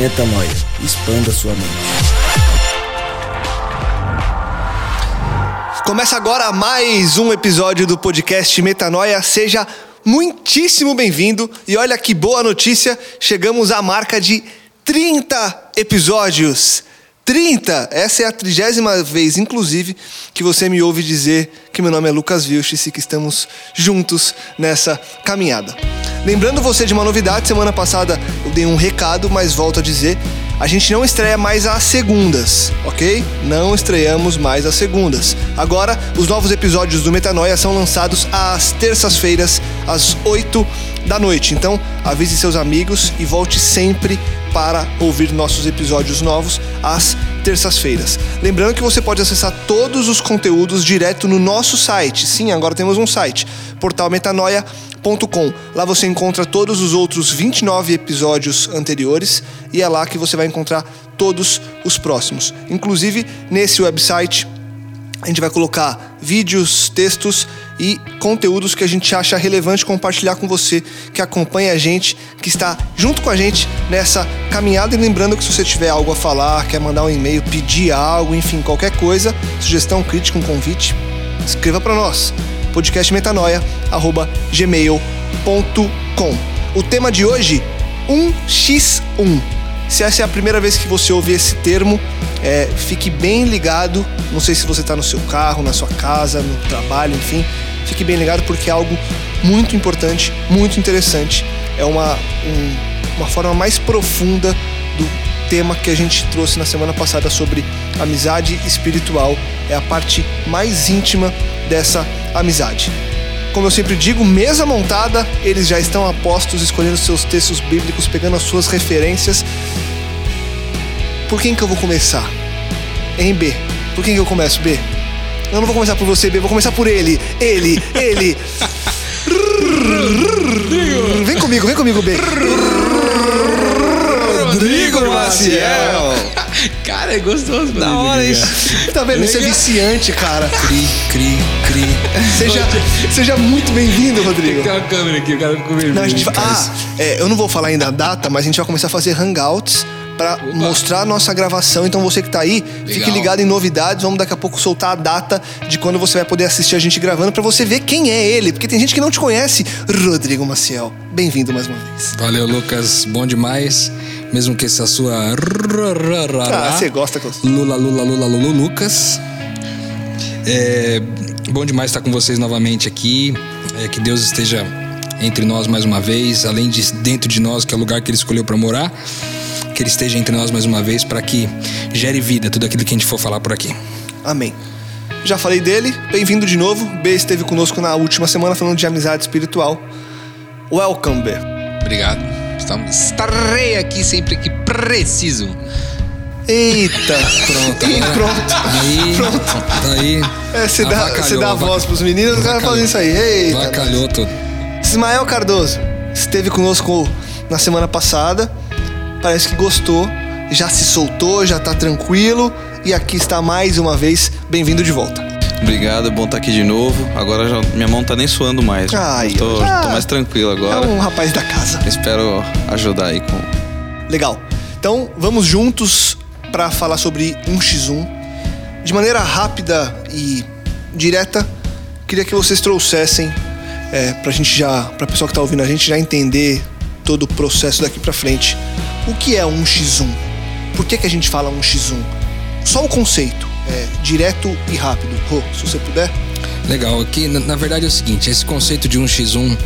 Metanoia. Expanda sua mente. Começa agora mais um episódio do podcast Metanoia. Seja muitíssimo bem-vindo. E olha que boa notícia, chegamos à marca de 30 episódios. 30! Essa é a trigésima vez, inclusive, que você me ouve dizer que meu nome é Lucas Vilches e que estamos juntos nessa caminhada. Lembrando você de uma novidade, semana passada eu dei um recado, mas volto a dizer, a gente não estreia mais às segundas, ok? Não estreamos mais às segundas. Agora, os novos episódios do Metanoia são lançados às terças-feiras, às 8 da noite. Então, avise seus amigos e volte sempre para ouvir nossos episódios novos às terças-feiras. Lembrando que você pode acessar todos os conteúdos direto no nosso site. Sim, agora temos um site, portalmetanoia.com. Lá você encontra todos os outros 29 episódios anteriores e é lá que você vai encontrar todos os próximos. Inclusive, nesse website a gente vai colocar vídeos, textos e conteúdos que a gente acha relevante compartilhar com você que acompanha a gente, que está junto com a gente nessa caminhada. E lembrando que se você tiver algo a falar, quer mandar um e-mail, pedir algo, enfim, qualquer coisa, sugestão, crítica, um convite, escreva para nós. podcastmetanoia@gmail.com. O tema de hoje, 1x1. Se essa é a primeira vez que você ouve esse termo, é, fique bem ligado. Não sei se você está no seu carro, na sua casa, no trabalho, enfim. Fique bem ligado porque é algo muito importante, muito interessante. É uma, um, uma forma mais profunda tema que a gente trouxe na semana passada sobre amizade espiritual. É a parte mais íntima dessa amizade. Como eu sempre digo, mesa montada, eles já estão a postos, escolhendo seus textos bíblicos, pegando as suas referências. Por quem que eu vou começar? Em B. Por quem que eu começo, B? Eu não vou começar por você, B, vou começar por ele. Ele, ele. vem comigo, vem comigo, B. Rodrigo Maciel. Cara, é gostoso. Da hora isso. Tá vendo? Isso é viciante, cara. Cri, cri, cri. Seja, seja muito bem-vindo, Rodrigo. Tem uma câmera aqui, o cara ficou vermelho. Ah, é, eu não vou falar ainda a data, mas a gente vai começar a fazer hangouts para mostrar a nossa gravação. Então você que tá aí, fique Legal. ligado em novidades. Vamos daqui a pouco soltar a data de quando você vai poder assistir a gente gravando para você ver quem é ele, porque tem gente que não te conhece. Rodrigo Maciel, bem-vindo mais uma vez. Valeu, Lucas. Bom demais. Mesmo que essa sua. Ah, você gosta que eu... Lula, Lula, Lula, Lulu, Lucas. É bom demais estar com vocês novamente aqui. É, que Deus esteja entre nós mais uma vez, além de dentro de nós, que é o lugar que Ele escolheu para morar. Que Ele esteja entre nós mais uma vez para que gere vida tudo aquilo que a gente for falar por aqui. Amém. Já falei dele, bem-vindo de novo. B esteve conosco na última semana falando de amizade espiritual. Welcome, B. Obrigado. Estarei aqui sempre que preciso. Eita! Pronto. E agora- pronto. Aí, aí. É, você dá, você dá a voz pros meninos, os caras avacalhou. fazem isso aí. Eita! Vacalhou tudo. Ismael Cardoso esteve conosco na semana passada. Parece que gostou, já se soltou, já tá tranquilo. E aqui está mais uma vez. Bem-vindo de volta. Obrigado, bom estar aqui de novo. Agora já, minha mão tá nem suando mais. Ai, tô, tô mais tranquilo agora. É um rapaz da casa. Espero ajudar aí com. Legal. Então, vamos juntos para falar sobre 1x1. De maneira rápida e direta, queria que vocês trouxessem é, pra gente já, pra pessoa que tá ouvindo a gente já entender todo o processo daqui pra frente. O que é 1x1? Por que, que a gente fala 1x1? só o conceito, é, direto e rápido. Rô, se você puder. Legal, aqui na, na verdade é o seguinte, esse conceito de 1x1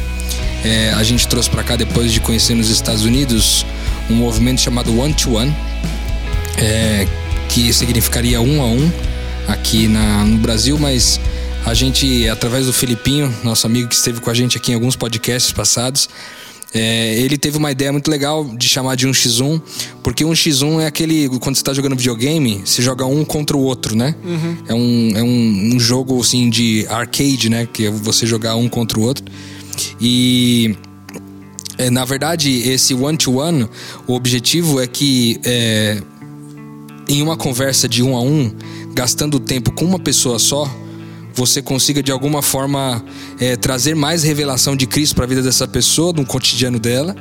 é, a gente trouxe para cá depois de conhecer nos Estados Unidos um movimento chamado One to One, é, que significaria um a um aqui na, no Brasil, mas a gente, através do Filipinho, nosso amigo que esteve com a gente aqui em alguns podcasts passados, é, ele teve uma ideia muito legal de chamar de 1x1, porque 1x1 é aquele. Quando você está jogando videogame, você joga um contra o outro, né? Uhum. É, um, é um, um, jogo assim de arcade, né? Que é você jogar um contra o outro. E. É, na verdade, esse one-to-one, -one, o objetivo é que é, em uma conversa de um a um, gastando tempo com uma pessoa só, você consiga de alguma forma é, trazer mais revelação de Cristo para a vida dessa pessoa, no cotidiano dela,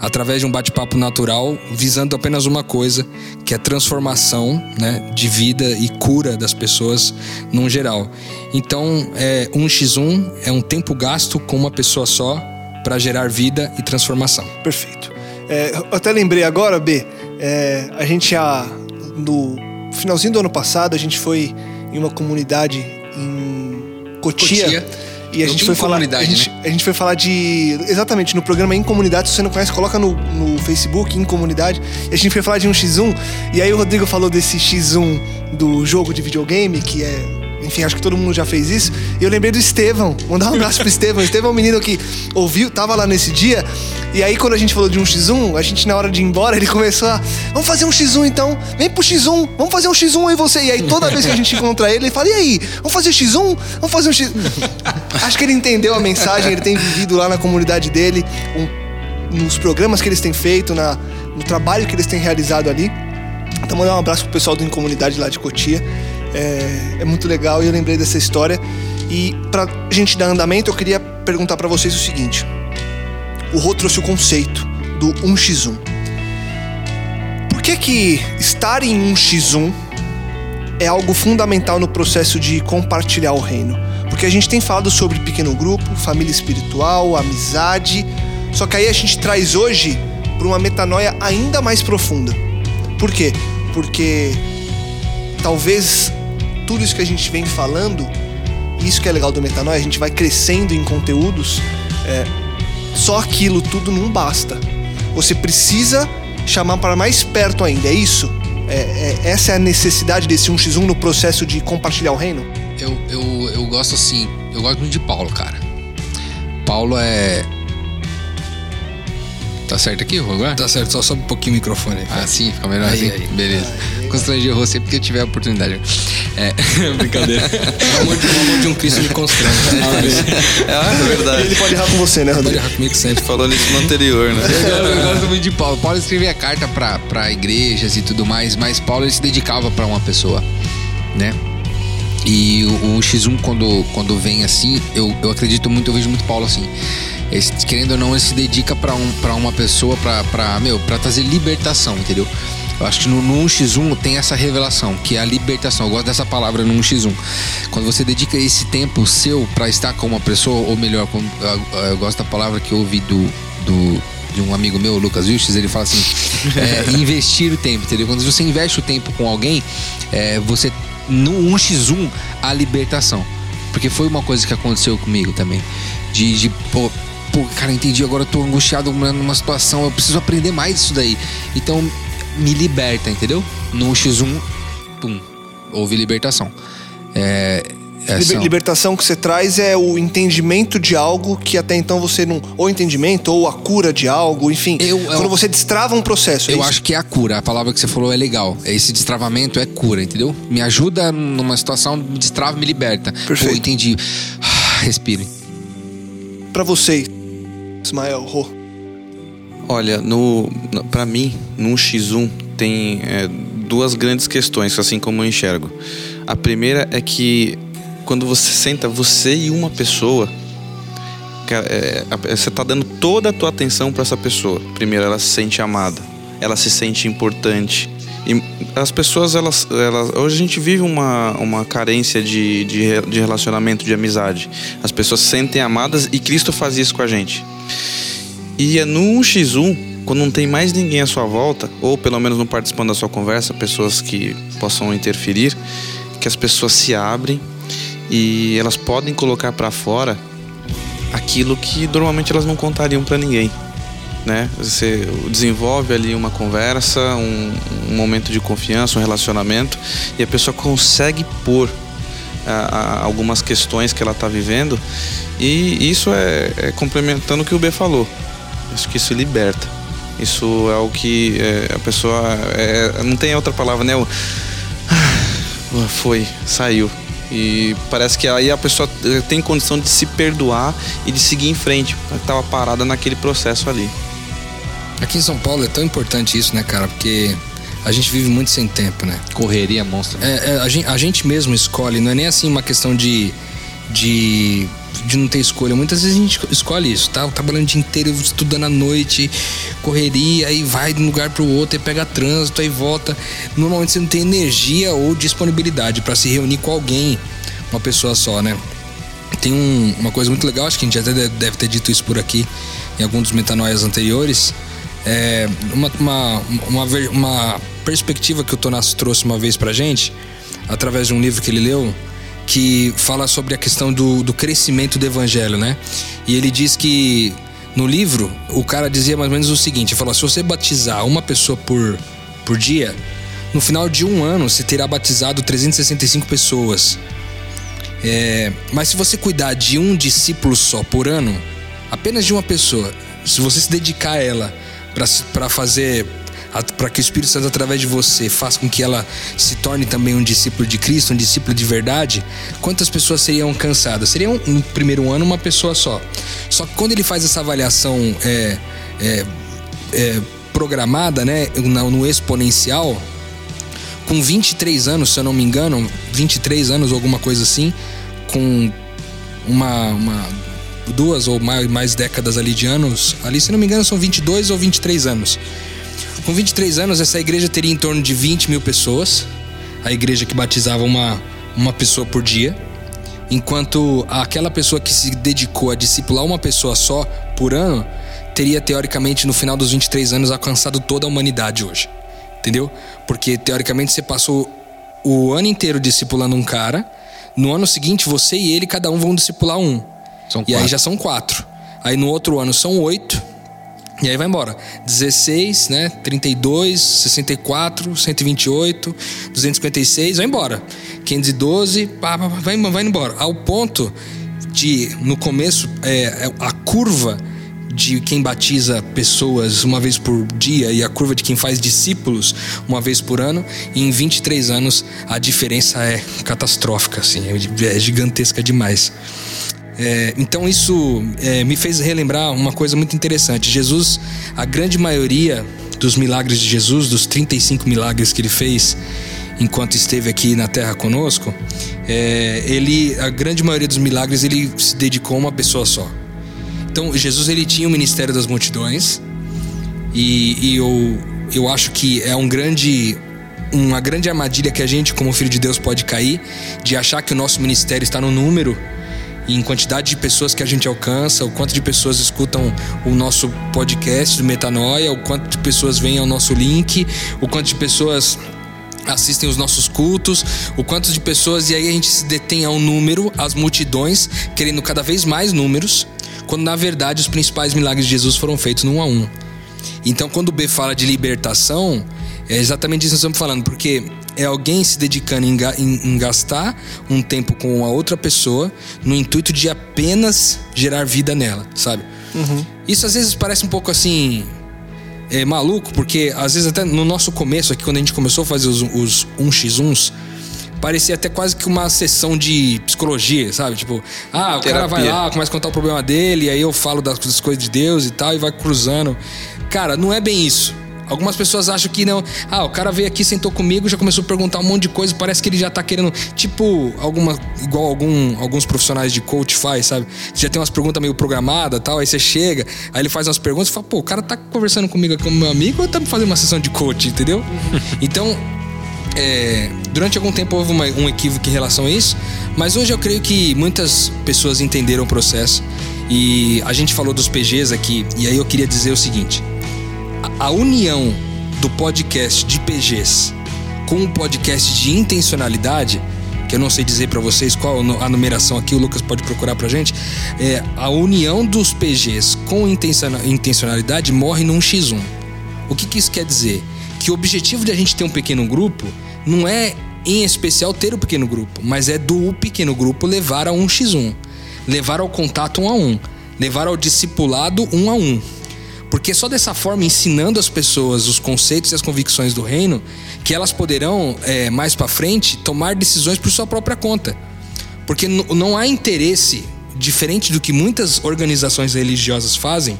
através de um bate-papo natural, visando apenas uma coisa, que é transformação né, de vida e cura das pessoas num geral. Então, é, um x 1 é um tempo gasto com uma pessoa só para gerar vida e transformação. Perfeito. É, até lembrei agora, B, é, a gente já no finalzinho do ano passado a gente foi em uma comunidade Cotia. Cotia. E a gente foi falar. A gente, né? a gente foi falar de. Exatamente, no programa Em Comunidade. Se você não conhece, coloca no, no Facebook, Em Comunidade. E a gente foi falar de um X1. E aí o Rodrigo falou desse X1 do jogo de videogame, que é enfim, acho que todo mundo já fez isso. E eu lembrei do Estevão. Mandar um abraço pro Estevão. Estevão é um menino que ouviu, tava lá nesse dia. E aí, quando a gente falou de um X1, a gente, na hora de ir embora, ele começou a. Vamos fazer um X1 então? Vem pro X1, vamos fazer um X1 aí você. E aí, toda vez que a gente encontra ele, ele fala: e aí? Vamos fazer X1? Vamos fazer um X. acho que ele entendeu a mensagem, ele tem vivido lá na comunidade dele, um, nos programas que eles têm feito, na, no trabalho que eles têm realizado ali. Então, mandar um abraço pro pessoal do Em Comunidade lá de Cotia. É, é muito legal e eu lembrei dessa história. E pra gente dar andamento, eu queria perguntar para vocês o seguinte. O Rô trouxe o conceito do 1x1. Por que que estar em 1x1 é algo fundamental no processo de compartilhar o reino? Porque a gente tem falado sobre pequeno grupo, família espiritual, amizade, só que aí a gente traz hoje para uma metanoia ainda mais profunda. Por quê? Porque talvez tudo isso que a gente vem falando, isso que é legal do Metanoia, a gente vai crescendo em conteúdos, é, só aquilo tudo não basta. Você precisa chamar para mais perto ainda, é isso? É, é, essa é a necessidade desse 1x1 no processo de compartilhar o reino? Eu, eu, eu gosto assim, eu gosto muito de Paulo, cara. Paulo é, Tá certo aqui, agora? Tá certo, só sobe um pouquinho o microfone. Ah, sim, fica melhor aí, assim? Aí. Beleza. Constranger você porque eu tiver a oportunidade. É, brincadeira. o amor de, o amor de um Cristo me constrange. É, é verdade. Ele pode errar com você, né, Rodrigo? Pode errar comigo sempre. Falou nisso no anterior, né? Eu, eu gosto muito de Paulo. Paulo escrevia carta pra, pra igrejas e tudo mais, mas Paulo ele se dedicava pra uma pessoa, né? E o, o X1, quando, quando vem assim, eu, eu acredito muito, eu vejo muito Paulo assim querendo ou não, ele se dedica para um, pra uma pessoa para meu, para trazer libertação, entendeu? Eu acho que no, no 1x1 tem essa revelação, que é a libertação. Eu gosto dessa palavra no 1x1. Quando você dedica esse tempo seu para estar com uma pessoa, ou melhor, eu gosto da palavra que eu ouvi do, do, de um amigo meu, Lucas Vilches, ele fala assim: é, investir o tempo, entendeu? Quando você investe o tempo com alguém, é, você, no 1x1, a libertação. Porque foi uma coisa que aconteceu comigo também. De, de pô, pô, cara, entendi, agora eu tô angustiado numa situação, eu preciso aprender mais disso daí. Então, me liberta, entendeu? No X1, pum, houve libertação. É, essa... Libertação que você traz é o entendimento de algo que até então você não. Ou entendimento, ou a cura de algo, enfim. Eu, eu, quando você destrava um processo. É eu acho que é a cura. A palavra que você falou é legal. Esse destravamento é cura, entendeu? Me ajuda numa situação, me destrava, me liberta. Perfeito. Pô, entendi. Respire. Para você, Ismael Rô? Olha, no, para mim, no X1 tem é, duas grandes questões, assim como eu enxergo. A primeira é que quando você senta, você e uma pessoa, é, você está dando toda a tua atenção para essa pessoa. Primeiro, ela se sente amada, ela se sente importante. E as pessoas, elas, elas hoje a gente vive uma, uma carência de, de, de relacionamento, de amizade. As pessoas se sentem amadas e Cristo faz isso com a gente. E é no 1x1 quando não tem mais ninguém à sua volta, ou pelo menos não participando da sua conversa, pessoas que possam interferir, que as pessoas se abrem e elas podem colocar para fora aquilo que normalmente elas não contariam para ninguém. Né? Você desenvolve ali uma conversa, um, um, momento de confiança, um relacionamento, e a pessoa consegue pôr a, a, algumas questões que ela está vivendo, e isso é, é, complementando o que o B falou. Acho que isso liberta. Isso é o que é, a pessoa. É, não tem outra palavra, né? O, ah, foi, saiu. E parece que aí a pessoa eh, tem condição de se perdoar e de seguir em frente. Estava parada naquele processo ali. Aqui em São Paulo é tão importante isso, né, cara? Porque a gente vive muito sem tempo, né? Correria monstra. É, é, a, gente, a gente mesmo escolhe, não é nem assim uma questão de. de de não ter escolha. Muitas vezes a gente escolhe isso, tá? Trabalhando o dia inteiro, estudando à noite, correria, aí vai de um lugar pro outro, aí pega trânsito, aí volta. Normalmente você não tem energia ou disponibilidade para se reunir com alguém, uma pessoa só, né? Tem um, uma coisa muito legal, acho que a gente até deve ter dito isso por aqui em algum dos metanoias anteriores. É uma, uma, uma, uma perspectiva que o Tonas trouxe uma vez pra gente, através de um livro que ele leu, que fala sobre a questão do, do crescimento do evangelho, né? E ele diz que no livro o cara dizia mais ou menos o seguinte: falou, se você batizar uma pessoa por, por dia, no final de um ano você terá batizado 365 pessoas. É, mas se você cuidar de um discípulo só por ano, apenas de uma pessoa, se você se dedicar a ela para fazer para que o Espírito Santo, através de você, faça com que ela se torne também um discípulo de Cristo, um discípulo de verdade, quantas pessoas seriam cansadas? Seriam, no primeiro ano, uma pessoa só. Só que quando ele faz essa avaliação é, é, é, programada, né, no exponencial, com 23 anos, se eu não me engano, 23 anos ou alguma coisa assim, com uma, uma duas ou mais, mais décadas ali de anos, ali se não me engano são 22 ou 23 anos. Com 23 anos, essa igreja teria em torno de 20 mil pessoas. A igreja que batizava uma, uma pessoa por dia. Enquanto aquela pessoa que se dedicou a discipular uma pessoa só por ano teria, teoricamente, no final dos 23 anos, alcançado toda a humanidade hoje. Entendeu? Porque, teoricamente, você passou o ano inteiro discipulando um cara. No ano seguinte, você e ele, cada um vão discipular um. São e aí já são quatro. Aí no outro ano são oito. E aí vai embora. 16, né? 32, 64, 128, 256, vai embora. 512, pá, pá, vai, vai embora. Ao ponto de, no começo, é, é, a curva de quem batiza pessoas uma vez por dia e a curva de quem faz discípulos uma vez por ano, em 23 anos a diferença é catastrófica, assim, é gigantesca demais. É, então isso é, me fez relembrar uma coisa muito interessante. Jesus, a grande maioria dos milagres de Jesus, dos 35 milagres que ele fez enquanto esteve aqui na Terra conosco, é, ele, a grande maioria dos milagres ele se dedicou a uma pessoa só. Então Jesus ele tinha o ministério das multidões e, e eu, eu acho que é um grande uma grande armadilha que a gente como filho de Deus pode cair de achar que o nosso ministério está no número em quantidade de pessoas que a gente alcança, o quanto de pessoas escutam o nosso podcast do Metanoia, o quanto de pessoas vêm ao nosso link, o quanto de pessoas assistem os nossos cultos, o quanto de pessoas, e aí a gente se detém ao número, as multidões, querendo cada vez mais números, quando na verdade os principais milagres de Jesus foram feitos num a um. Então, quando o B fala de libertação, é exatamente isso que nós estamos falando, porque é alguém se dedicando em, em, em, gastar um tempo com a outra pessoa no intuito de apenas gerar vida nela, sabe? Uhum. Isso às vezes parece um pouco assim. É, maluco, porque às vezes até no nosso começo aqui, quando a gente começou a fazer os, os 1x1s, parecia até quase que uma sessão de psicologia, sabe? Tipo, ah, o Terapia. cara vai lá, começa a contar o problema dele, e aí eu falo das, das coisas de Deus e tal, e vai cruzando. Cara, não é bem isso. Algumas pessoas acham que não. Ah, o cara veio aqui, sentou comigo, já começou a perguntar um monte de coisa, parece que ele já tá querendo. Tipo, alguma. Igual algum, alguns profissionais de coach faz, sabe? Você já tem umas perguntas meio programadas tal, aí você chega, aí ele faz umas perguntas e fala, pô, o cara tá conversando comigo como meu amigo ou tá fazendo uma sessão de coach, entendeu? então. É, durante algum tempo houve uma, um equívoco em relação a isso, mas hoje eu creio que muitas pessoas entenderam o processo e a gente falou dos PGs aqui, e aí eu queria dizer o seguinte: a união do podcast de PGs com um podcast de intencionalidade, que eu não sei dizer para vocês qual a numeração aqui, o Lucas pode procurar pra gente, é a união dos PGs com intencionalidade morre num X1. O que, que isso quer dizer? Que o objetivo de a gente ter um pequeno grupo não é em especial ter o pequeno grupo, mas é do pequeno grupo levar a um X1, levar ao contato um a um, levar ao discipulado um a um. Porque só dessa forma, ensinando as pessoas os conceitos e as convicções do reino, que elas poderão, é, mais para frente, tomar decisões por sua própria conta. Porque não há interesse, diferente do que muitas organizações religiosas fazem,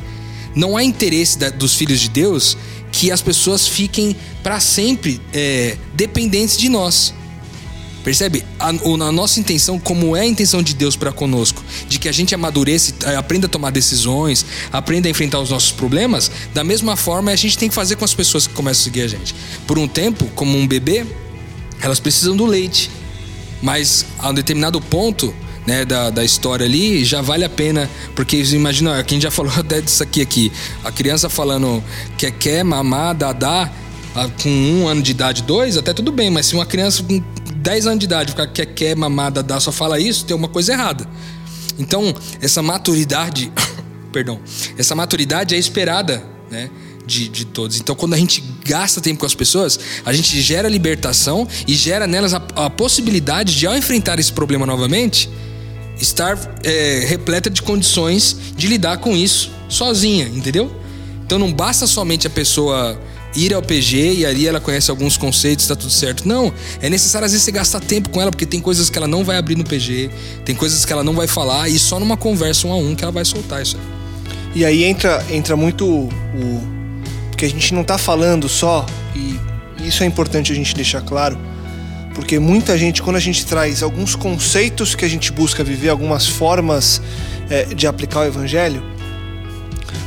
não há interesse da, dos filhos de Deus que as pessoas fiquem para sempre é, dependentes de nós. Percebe? A, a, nossa intenção, como é a intenção de Deus para conosco, de que a gente amadureça, eh, aprenda a tomar decisões, aprenda a enfrentar os nossos problemas, da mesma forma a gente tem que fazer com as pessoas que começam a seguir a gente. Por um tempo, como um bebê, elas precisam do leite, mas a um determinado ponto né, da, da história ali, já vale a pena. Porque imagina, quem já falou até disso aqui, aqui. A criança falando que quer mamar, dadá, com um ano de idade, dois, até tudo bem, mas se uma criança 10 anos de idade ficar quer, quer mamada, dá, só fala isso, tem uma coisa errada. Então, essa maturidade, perdão, essa maturidade é esperada, né? De, de todos. Então, quando a gente gasta tempo com as pessoas, a gente gera libertação e gera nelas a, a possibilidade de, ao enfrentar esse problema novamente, estar é, repleta de condições de lidar com isso sozinha, entendeu? Então, não basta somente a pessoa ir ao PG e ali ela conhece alguns conceitos, tá tudo certo. Não, é necessário às vezes você gastar tempo com ela, porque tem coisas que ela não vai abrir no PG, tem coisas que ela não vai falar e só numa conversa um a um que ela vai soltar isso aí. E aí entra, entra muito o. Porque a gente não tá falando só, e isso é importante a gente deixar claro, porque muita gente, quando a gente traz alguns conceitos que a gente busca viver, algumas formas é, de aplicar o evangelho,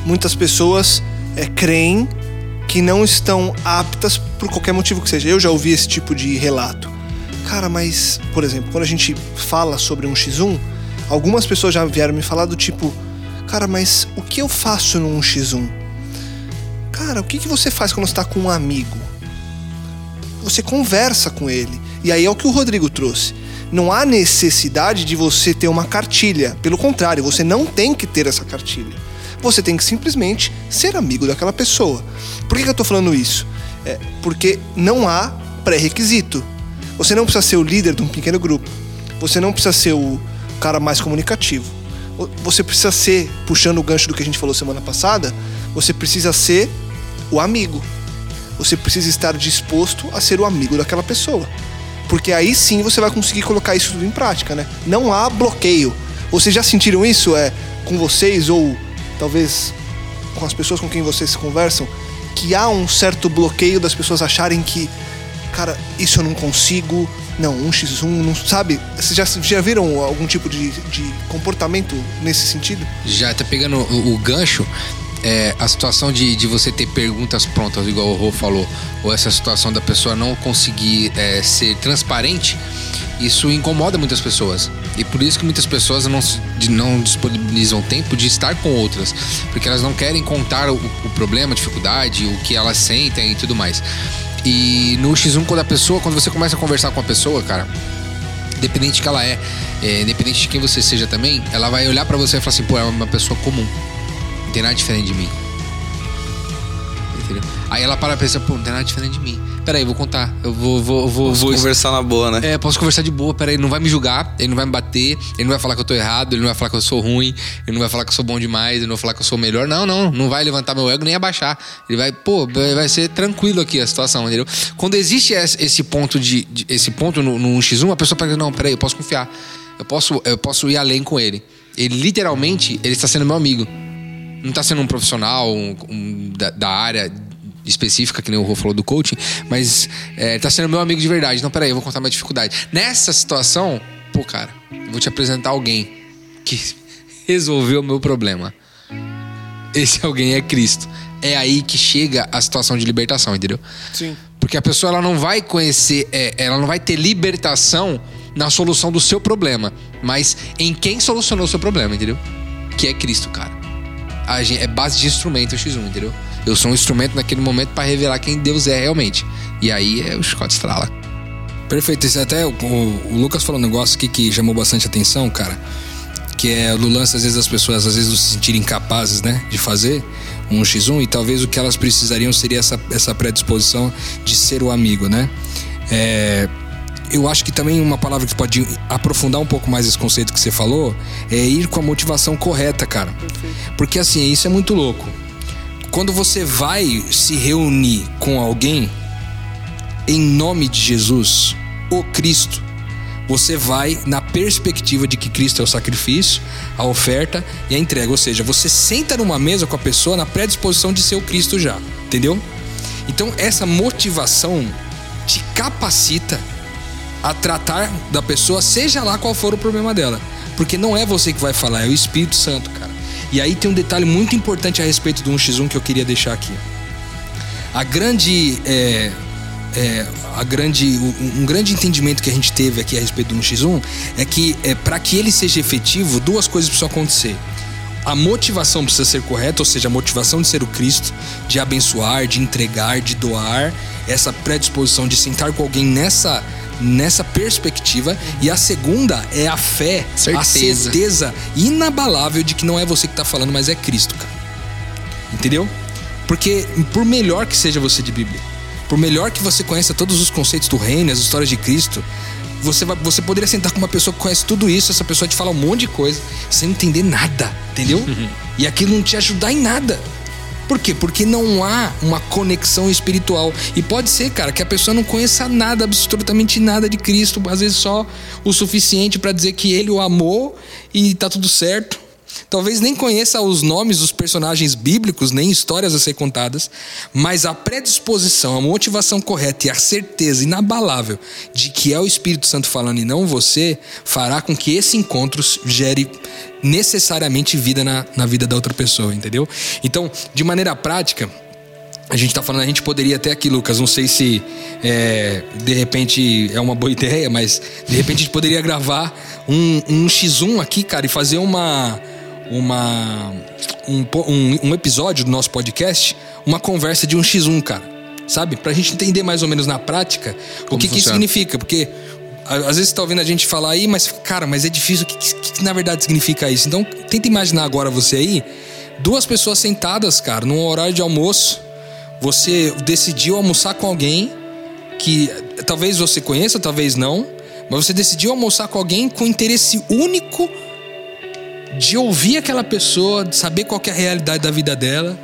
muitas pessoas é, creem que não estão aptas por qualquer motivo que seja. Eu já ouvi esse tipo de relato. Cara, mas, por exemplo, quando a gente fala sobre um X1, algumas pessoas já vieram me falar do tipo: Cara, mas o que eu faço num X1? Cara, o que, que você faz quando está com um amigo? Você conversa com ele. E aí é o que o Rodrigo trouxe. Não há necessidade de você ter uma cartilha. Pelo contrário, você não tem que ter essa cartilha. Você tem que simplesmente ser amigo daquela pessoa. Por que, eu estou falando isso? É porque não há pré-requisito. Você não precisa ser o líder de um pequeno grupo. Você não precisa ser o cara mais comunicativo. Você precisa ser, puxando o gancho do que a gente falou semana passada, você precisa ser o amigo. Você precisa estar disposto a ser o amigo daquela pessoa. Porque aí sim você vai conseguir colocar isso tudo em prática, né? Não há bloqueio. Vocês já sentiram isso é, com vocês ou talvez com as pessoas com quem vocês conversam, que há um certo bloqueio das pessoas acharem que, cara, isso eu não consigo, não, um x 1 não sabe? Vocês já, já viram algum tipo de, de comportamento nesse sentido? Já, tá pegando o, o gancho. É, a situação de, de você ter perguntas prontas, igual o Rô falou, ou essa situação da pessoa não conseguir é, ser transparente, isso incomoda muitas pessoas. E por isso que muitas pessoas não, não disponibilizam tempo de estar com outras. Porque elas não querem contar o, o problema, a dificuldade, o que elas sentem e tudo mais. E no X1, quando a pessoa, quando você começa a conversar com a pessoa, cara, independente que ela é, é independente de quem você seja também, ela vai olhar para você e falar assim, pô, é uma pessoa comum. Não tem nada diferente de mim. Entendeu? Aí ela para e pensa, pô, não tem nada diferente de mim peraí, vou contar. Eu vou. vou, vou posso vou... conversar na boa, né? É, posso conversar de boa, peraí. Ele não vai me julgar, ele não vai me bater, ele não vai falar que eu tô errado, ele não vai falar que eu sou ruim, ele não vai falar que eu sou bom demais, ele não vai falar que eu sou melhor. Não, não, não vai levantar meu ego nem abaixar. Ele vai, pô, vai ser tranquilo aqui a situação, entendeu? Quando existe esse ponto de. de esse ponto no, no 1x1, a pessoa pensa, não, peraí, eu posso confiar. Eu posso, eu posso ir além com ele. Ele literalmente, ele está sendo meu amigo. Não está sendo um profissional um, um, da, da área específica, que nem o Rô falou do coaching, mas é, tá sendo meu amigo de verdade. Então, peraí, eu vou contar uma dificuldade. Nessa situação, pô, cara, eu vou te apresentar alguém que resolveu o meu problema. Esse alguém é Cristo. É aí que chega a situação de libertação, entendeu? Sim. Porque a pessoa ela não vai conhecer, é, ela não vai ter libertação na solução do seu problema, mas em quem solucionou o seu problema, entendeu? Que é Cristo, cara. A gente, é base de instrumento X1, entendeu? Eu sou um instrumento naquele momento para revelar quem Deus é realmente. E aí é o Scott Estrala. Perfeito. Isso até o, o, o Lucas falou um negócio aqui que chamou bastante atenção, cara. Que é no lance, às vezes, as pessoas às vezes se sentirem incapazes, né? De fazer um X1 e talvez o que elas precisariam seria essa, essa predisposição de ser o amigo, né? É, eu acho que também uma palavra que pode aprofundar um pouco mais esse conceito que você falou é ir com a motivação correta, cara. Porque assim, isso é muito louco. Quando você vai se reunir com alguém em nome de Jesus, o Cristo, você vai na perspectiva de que Cristo é o sacrifício, a oferta e a entrega. Ou seja, você senta numa mesa com a pessoa na predisposição de ser o Cristo já, entendeu? Então essa motivação te capacita a tratar da pessoa, seja lá qual for o problema dela. Porque não é você que vai falar, é o Espírito Santo, cara. E aí tem um detalhe muito importante a respeito do 1x1 que eu queria deixar aqui. A grande. É, é, a grande, um, grande entendimento que a gente teve aqui a respeito do 1x1 é que é, para que ele seja efetivo, duas coisas precisam acontecer. A motivação precisa ser correta, ou seja, a motivação de ser o Cristo, de abençoar, de entregar, de doar, essa predisposição de sentar com alguém nessa nessa perspectiva e a segunda é a fé, certeza. a certeza inabalável de que não é você que está falando, mas é Cristo, cara. Entendeu? Porque por melhor que seja você de Bíblia, por melhor que você conheça todos os conceitos do reino, as histórias de Cristo, você, vai, você poderia sentar com uma pessoa que conhece tudo isso, essa pessoa te fala um monte de coisa, sem entender nada, entendeu? e aquilo não te ajudar em nada. Por quê? Porque não há uma conexão espiritual. E pode ser, cara, que a pessoa não conheça nada, absolutamente nada de Cristo, às vezes só o suficiente para dizer que ele o amou e tá tudo certo. Talvez nem conheça os nomes dos personagens bíblicos, nem histórias a ser contadas, mas a predisposição, a motivação correta e a certeza inabalável de que é o Espírito Santo falando e não você, fará com que esse encontro gere necessariamente vida na, na vida da outra pessoa, entendeu? Então, de maneira prática, a gente tá falando, a gente poderia até aqui, Lucas, não sei se é, de repente é uma boa ideia, mas de repente a gente poderia gravar um, um X1 aqui, cara, e fazer uma uma um, um, um episódio do nosso podcast, uma conversa de um X1, cara. Sabe? Pra gente entender mais ou menos na prática Como o que, que isso significa. Porque às vezes você tá ouvindo a gente falar aí, mas, cara, mas é difícil. O que, que, que, na verdade significa isso? Então, tenta imaginar agora você aí, duas pessoas sentadas, cara, num horário de almoço. Você decidiu almoçar com alguém que talvez você conheça, talvez não, mas você decidiu almoçar com alguém com interesse único de ouvir aquela pessoa, de saber qual é a realidade da vida dela.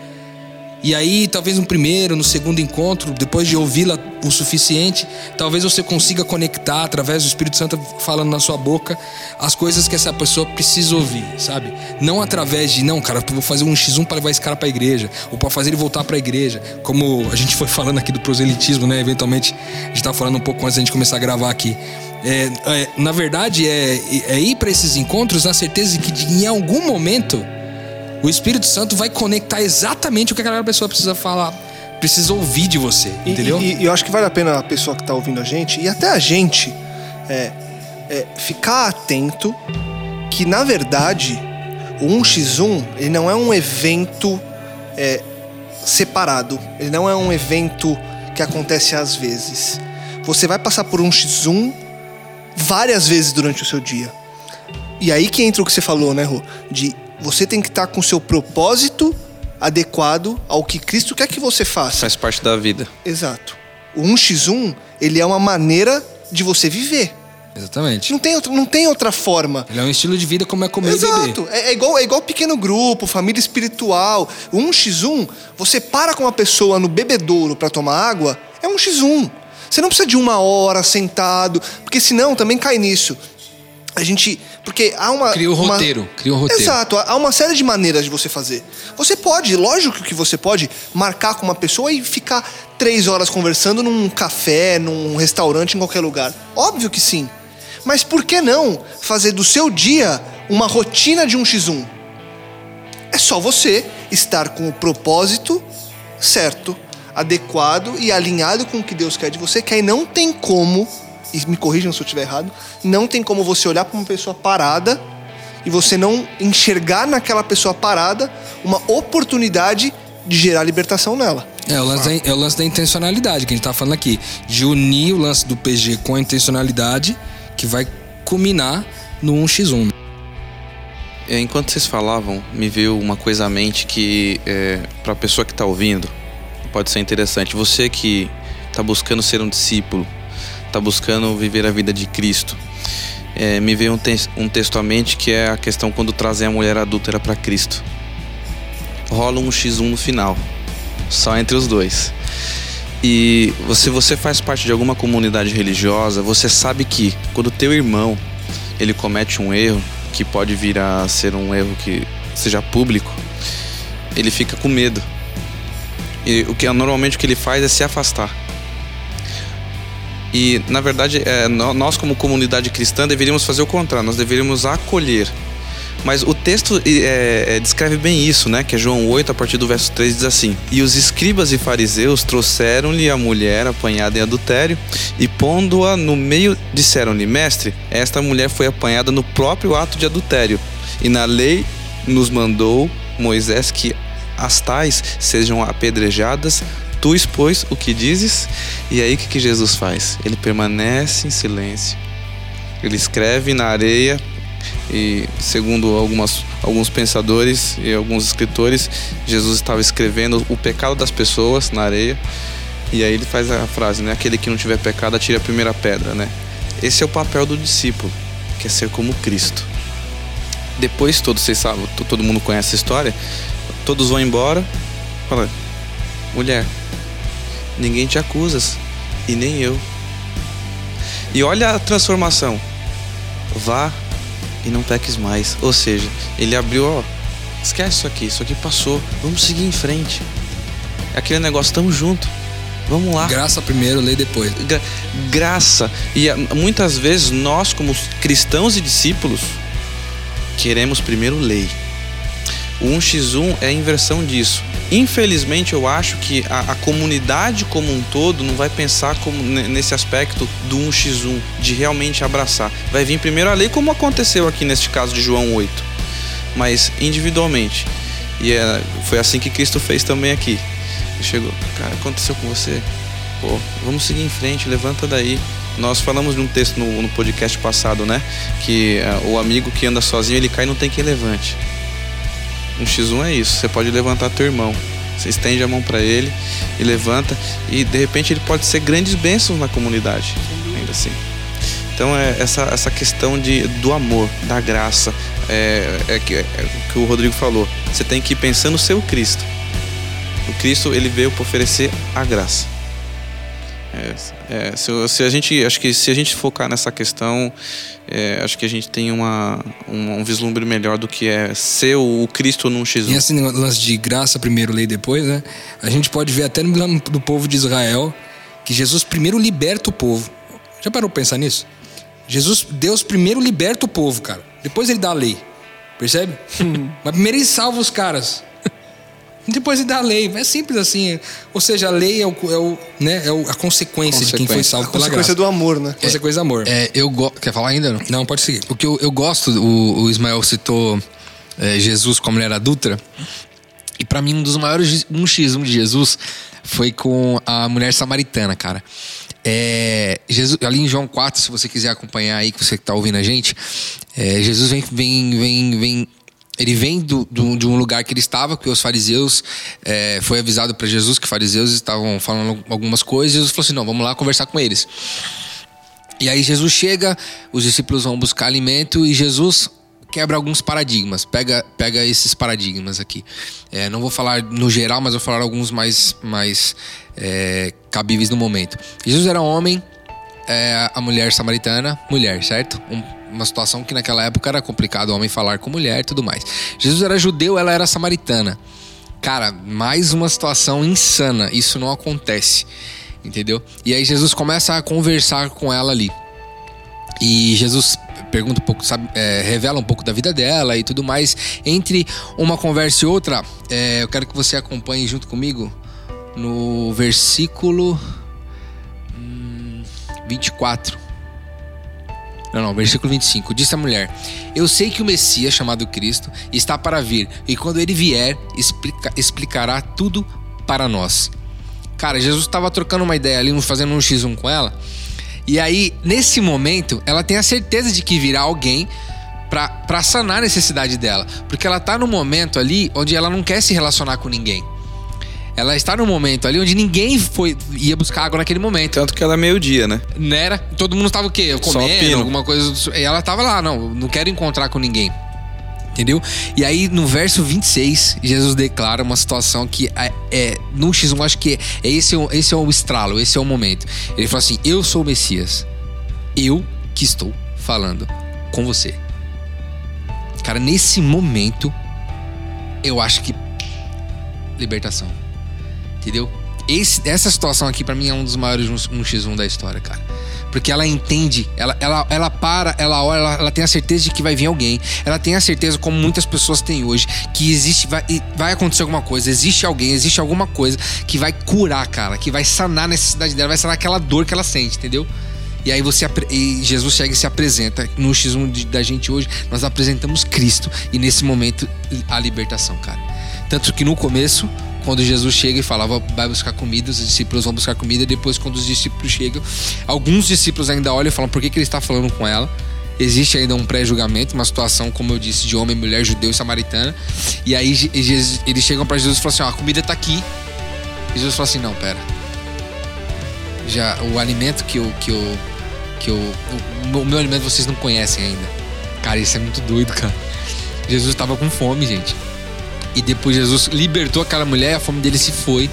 E aí, talvez no primeiro, no segundo encontro, depois de ouvi-la o suficiente, talvez você consiga conectar através do Espírito Santo falando na sua boca as coisas que essa pessoa precisa ouvir, sabe? Não através de, não, cara, vou fazer um X1 para levar esse cara para a igreja, ou para fazer ele voltar para a igreja. Como a gente foi falando aqui do proselitismo, né? Eventualmente, a gente tá falando um pouco antes da gente começar a gravar aqui. É, é, na verdade, é, é ir para esses encontros na certeza de que em algum momento o Espírito Santo vai conectar exatamente o que aquela pessoa precisa falar, precisa ouvir de você, e, entendeu? E, e, eu acho que vale a pena a pessoa que está ouvindo a gente e até a gente é, é, ficar atento que na verdade o 1x1 ele não é um evento é, separado, ele não é um evento que acontece às vezes. Você vai passar por um X1 várias vezes durante o seu dia. E aí que entra o que você falou, né, Rô? De você tem que estar com o seu propósito adequado ao que Cristo quer que você faça. Faz parte da vida. Exato. O 1x1, ele é uma maneira de você viver. Exatamente. Não tem, outra, não tem outra forma. Ele é um estilo de vida como é comer Exato. e beber. É, é, igual, é igual pequeno grupo, família espiritual. O 1x1, você para com uma pessoa no bebedouro para tomar água, é 1x1. Você não precisa de uma hora sentado, porque senão também cai nisso. A gente. Porque há uma. Cria o roteiro. Uma... Cria o roteiro. Exato. Há uma série de maneiras de você fazer. Você pode, lógico que você pode marcar com uma pessoa e ficar três horas conversando num café, num restaurante, em qualquer lugar. Óbvio que sim. Mas por que não fazer do seu dia uma rotina de um X1? É só você estar com o propósito certo adequado e alinhado com o que Deus quer de você, que aí não tem como, e me corrijam se eu estiver errado, não tem como você olhar para uma pessoa parada e você não enxergar naquela pessoa parada uma oportunidade de gerar libertação nela. É o, lance da, é o lance da intencionalidade que a gente tá falando aqui. De unir o lance do PG com a intencionalidade que vai culminar no 1x1. É, enquanto vocês falavam, me veio uma coisa à mente que, é, para a pessoa que está ouvindo, pode ser interessante. Você que está buscando ser um discípulo, está buscando viver a vida de Cristo, é, me veio um, te um texto à mente que é a questão quando trazem a mulher adúltera para Cristo. Rola um X1 no final, só entre os dois. E se você faz parte de alguma comunidade religiosa, você sabe que quando teu irmão ele comete um erro, que pode vir a ser um erro que seja público, ele fica com medo. E o que normalmente o que ele faz é se afastar. E na verdade, é, nós como comunidade cristã deveríamos fazer o contrário, nós deveríamos acolher mas o texto é, é, descreve bem isso, né? Que é João 8, a partir do verso 3, diz assim: E os escribas e fariseus trouxeram-lhe a mulher apanhada em adultério, e pondo-a no meio, disseram-lhe: Mestre, esta mulher foi apanhada no próprio ato de adultério, e na lei nos mandou Moisés que as tais sejam apedrejadas. Tu expôs o que dizes, e aí o que, que Jesus faz? Ele permanece em silêncio. Ele escreve na areia e segundo algumas, alguns pensadores e alguns escritores, Jesus estava escrevendo o pecado das pessoas na areia. E aí ele faz a frase, né? Aquele que não tiver pecado, atire a primeira pedra, né? Esse é o papel do discípulo, que é ser como Cristo. Depois, todos vocês sabem, todo mundo conhece a história, todos vão embora. Fala, mulher, ninguém te acusa, e nem eu. E olha a transformação. Vá e não peques mais. Ou seja, ele abriu, ó, esquece isso aqui, isso aqui passou, vamos seguir em frente. É aquele negócio, estamos junto. Vamos lá. Graça primeiro, lei depois. Gra graça. E ah, muitas vezes nós, como cristãos e discípulos, queremos primeiro lei. O 1x1 é a inversão disso. Infelizmente, eu acho que a, a, comunidade como um todo não vai pensar como, nesse aspecto do 1x1, de realmente abraçar. Vai vir primeiro a lei, como aconteceu aqui neste caso de João 8, mas individualmente. E é, foi assim que Cristo fez também aqui. Ele chegou, cara, aconteceu com você? Pô, vamos seguir em frente, levanta daí. Nós falamos de um texto no, no podcast passado, né? Que uh, o amigo que anda sozinho, ele cai e não tem quem levante. Um X1 é isso. Você pode levantar teu irmão. Você estende a mão para ele e levanta e de repente ele pode ser grandes bênçãos na comunidade, ainda assim. Então é essa, essa questão de, do amor, da graça, é, é, que, é que o Rodrigo falou. Você tem que ir pensando no seu Cristo. O Cristo ele veio para oferecer a graça. É, é, se, se, a gente, acho que se a gente focar nessa questão, é, acho que a gente tem uma, um, um, vislumbre melhor do que é ser o, Cristo num X1. E esse lance de graça primeiro, lei depois, né? A gente pode ver até no do povo de Israel que Jesus primeiro liberta o povo. Já parou pra pensar nisso? Jesus, Deus primeiro liberta o povo, cara. Depois ele dá a lei. Percebe? Mas primeiro ele salva os caras. Depois ele dá a lei. É simples assim. Ou seja, a lei é, o, é, o, né, é a consequência, consequência, de quem foi salvo pela graça. Consequência do amor, né? É, consequência do amor. É, eu go... Quer falar ainda? Não? não, pode seguir. O que eu, eu gosto, o, o Ismael citou é, Jesus com a mulher adulta. E para mim, um dos maiores um x 1 de Jesus foi com a mulher samaritana, cara. É, Jesus, ali em João 4, se você quiser acompanhar aí, que você que tá ouvindo a gente, é, Jesus vem, vem, vem, vem ele vem do, do, de um lugar que ele estava, que os fariseus é, foi avisado para Jesus que fariseus estavam falando algumas coisas. E Jesus falou assim: não, vamos lá conversar com eles. E aí Jesus chega, os discípulos vão buscar alimento e Jesus quebra alguns paradigmas. Pega, pega esses paradigmas aqui. É, não vou falar no geral, mas vou falar alguns mais, mais é, cabíveis no momento. Jesus era homem, é, a mulher samaritana, mulher, certo? Um, uma situação que naquela época era complicado o homem falar com mulher e tudo mais. Jesus era judeu, ela era samaritana. Cara, mais uma situação insana. Isso não acontece. Entendeu? E aí Jesus começa a conversar com ela ali. E Jesus pergunta um pouco, sabe, é, revela um pouco da vida dela e tudo mais. Entre uma conversa e outra, é, eu quero que você acompanhe junto comigo no versículo hum, 24. Não, não, versículo 25. Disse a mulher: Eu sei que o Messias, chamado Cristo, está para vir, e quando ele vier, explica, explicará tudo para nós. Cara, Jesus estava trocando uma ideia ali, fazendo um X1 com ela. E aí, nesse momento, ela tem a certeza de que virá alguém para sanar a necessidade dela. Porque ela tá num momento ali onde ela não quer se relacionar com ninguém. Ela está num momento ali onde ninguém foi ia buscar água naquele momento. Tanto que ela é meio-dia, né? Não era? Todo mundo estava o quê? Comendo, alguma coisa. E ela tava lá, não, não quero encontrar com ninguém. Entendeu? E aí, no verso 26, Jesus declara uma situação que é, é no X1, acho que é, esse, é o- esse é o estralo, esse é o momento. Ele fala assim: Eu sou o Messias. Eu que estou falando com você. Cara, nesse momento, eu acho que. Libertação. Entendeu? Esse- essa situação aqui, pra mim, é um dos maiores 1x1 da história, cara. Porque ela entende, ela, ela, ela para, ela olha, ela, ela tem a certeza de que vai vir alguém. Ela tem a certeza, como muitas pessoas têm hoje, que existe, vai, vai acontecer alguma coisa, existe alguém, existe alguma coisa que vai curar, cara, que vai sanar a necessidade dela, vai sanar aquela dor que ela sente, entendeu? E aí você e Jesus chega e se apresenta. No X1 de- da gente hoje, nós apresentamos Cristo. E nesse momento, a libertação, cara. Tanto que no começo, quando Jesus chega e fala, vai buscar comida, os discípulos vão buscar comida. Depois, quando os discípulos chegam, alguns discípulos ainda olham e falam, por que, que ele está falando com ela? Existe ainda um pré-julgamento, uma situação, como eu disse, de homem, mulher, judeu e samaritana. E aí eles chegam para Jesus e falam assim: ó, a comida tá aqui. E Jesus fala assim: não, pera. Já o alimento que eu. Que eu, que eu o, meu- o meu alimento vocês não conhecem ainda. Cara, isso é muito doido, cara. Jesus tava com fome, gente. E depois Jesus libertou aquela mulher, a fome dele se foi,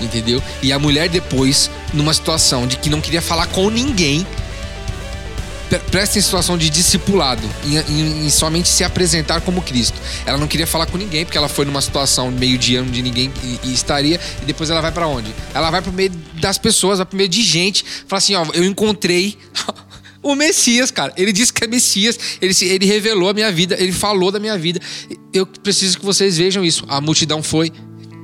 entendeu? E a mulher depois, numa situação de que não queria falar com ninguém, pre- presta em situação de discipulado, em, em- em somente se apresentar como Cristo. Ela não queria falar com ninguém, porque ela foi numa situação meio de ano de ninguém e, e estaria, e depois ela vai pra onde? Ela vai pro meio das pessoas, vai pro meio de gente, fala assim: ó, eu encontrei. O Messias, cara. Ele disse que é Messias. Ele, se- ele revelou a minha vida. Ele falou da minha vida. Eu preciso que vocês vejam isso. A multidão foi.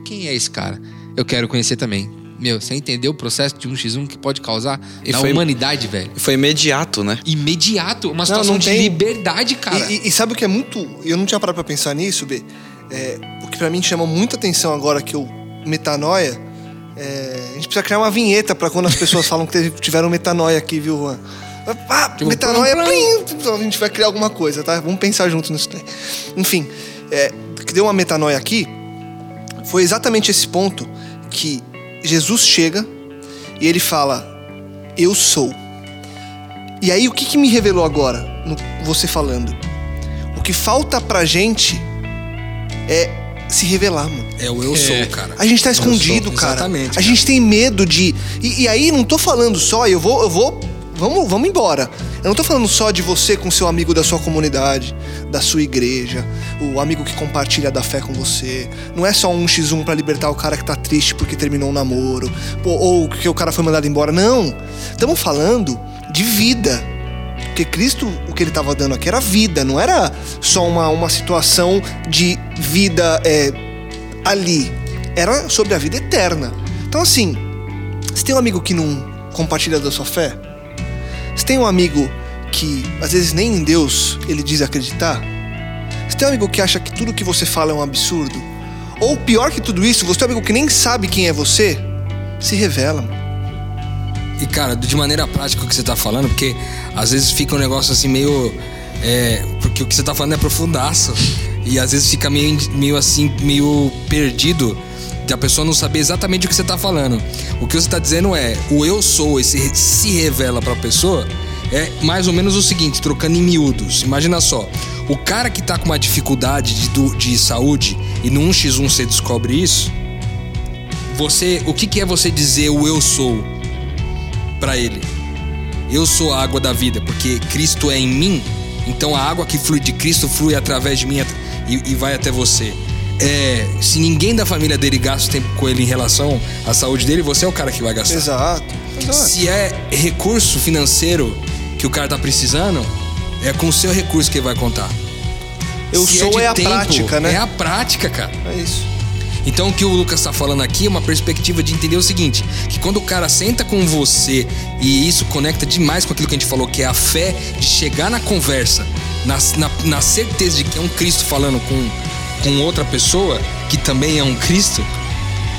Quem é esse cara? Eu quero conhecer também. Meu, você entendeu o processo de 1x1 que pode causar E na foi- humanidade, velho? Foi imediato, né? Imediato. Uma situação não de tem- liberdade, cara. E, e- e sabe o que é muito. Eu não tinha parado pra pensar nisso, B. É, o que pra mim chama muita atenção agora que o metanoia. é, a gente precisa criar uma vinheta pra quando as pessoas falam que tiveram metanoia aqui, viu, Juan? Ah, Tipo, metanoia, plam, plim, a gente vai criar alguma coisa, tá? Vamos pensar junto nisso daí. Enfim, é, que deu uma metanoia aqui foi exatamente esse ponto que Jesus chega e ele fala: Eu sou. E aí, o que, que me revelou agora, no, você falando? O que falta pra gente é se revelar, mano. É o eu sou, cara. A gente tá escondido, sou. cara. Exatamente. A cara. gente tem medo de. E, e aí, não tô falando só, eu vou. Eu vou vamos, vamos embora. Eu não tô falando só de você com seu amigo da sua comunidade, da sua igreja, o amigo que compartilha da fé com você. Não é só um X1 pra libertar o cara que tá triste porque terminou um namoro, ou que o cara foi mandado embora. Não. Estamos falando de vida. Porque Cristo, o que ele estava dando aqui era vida, não era só uma, uma situação de vida é, ali. Era sobre a vida eterna. Então, assim, você tem um amigo que não compartilha da sua fé? Você tem um amigo que, às vezes, nem em Deus ele diz acreditar? Você tem um amigo que acha que tudo que você fala é um absurdo? Ou pior que tudo isso, você tem um amigo que nem sabe quem é você? Se revela. E, cara, de maneira prática o que você tá falando, porque às vezes fica um negócio assim meio. É, porque o que você tá falando é profundaço. E às vezes fica meio, meio assim, meio perdido a pessoa não saber exatamente o que você tá falando. O que você tá dizendo é, o eu sou, esse se revela pra pessoa, é mais ou menos o seguinte, trocando em miúdos. Imagina só, o cara que tá com uma dificuldade de, de saúde e no 1x1 você descobre isso, você, o que, que é você dizer o eu sou pra ele? Eu sou a água da vida, porque Cristo é em mim, então a água que flui de Cristo flui através de mim e, e vai até você. É, se ninguém da família dele gasta tempo com ele em relação à saúde dele, você é o cara que vai gastar. Exato. Exato. Se é recurso financeiro que o cara tá precisando, é com o seu recurso que ele vai contar. Eu Se sou de é a prática, né? É a prática, cara. É isso. Então o que o Lucas está falando aqui é uma perspectiva de entender o seguinte: que quando o cara senta com você e isso conecta demais com aquilo que a gente falou, que é a fé de chegar na conversa, na, na, na certeza de que é um Cristo falando com, com outra pessoa, que também é um Cristo,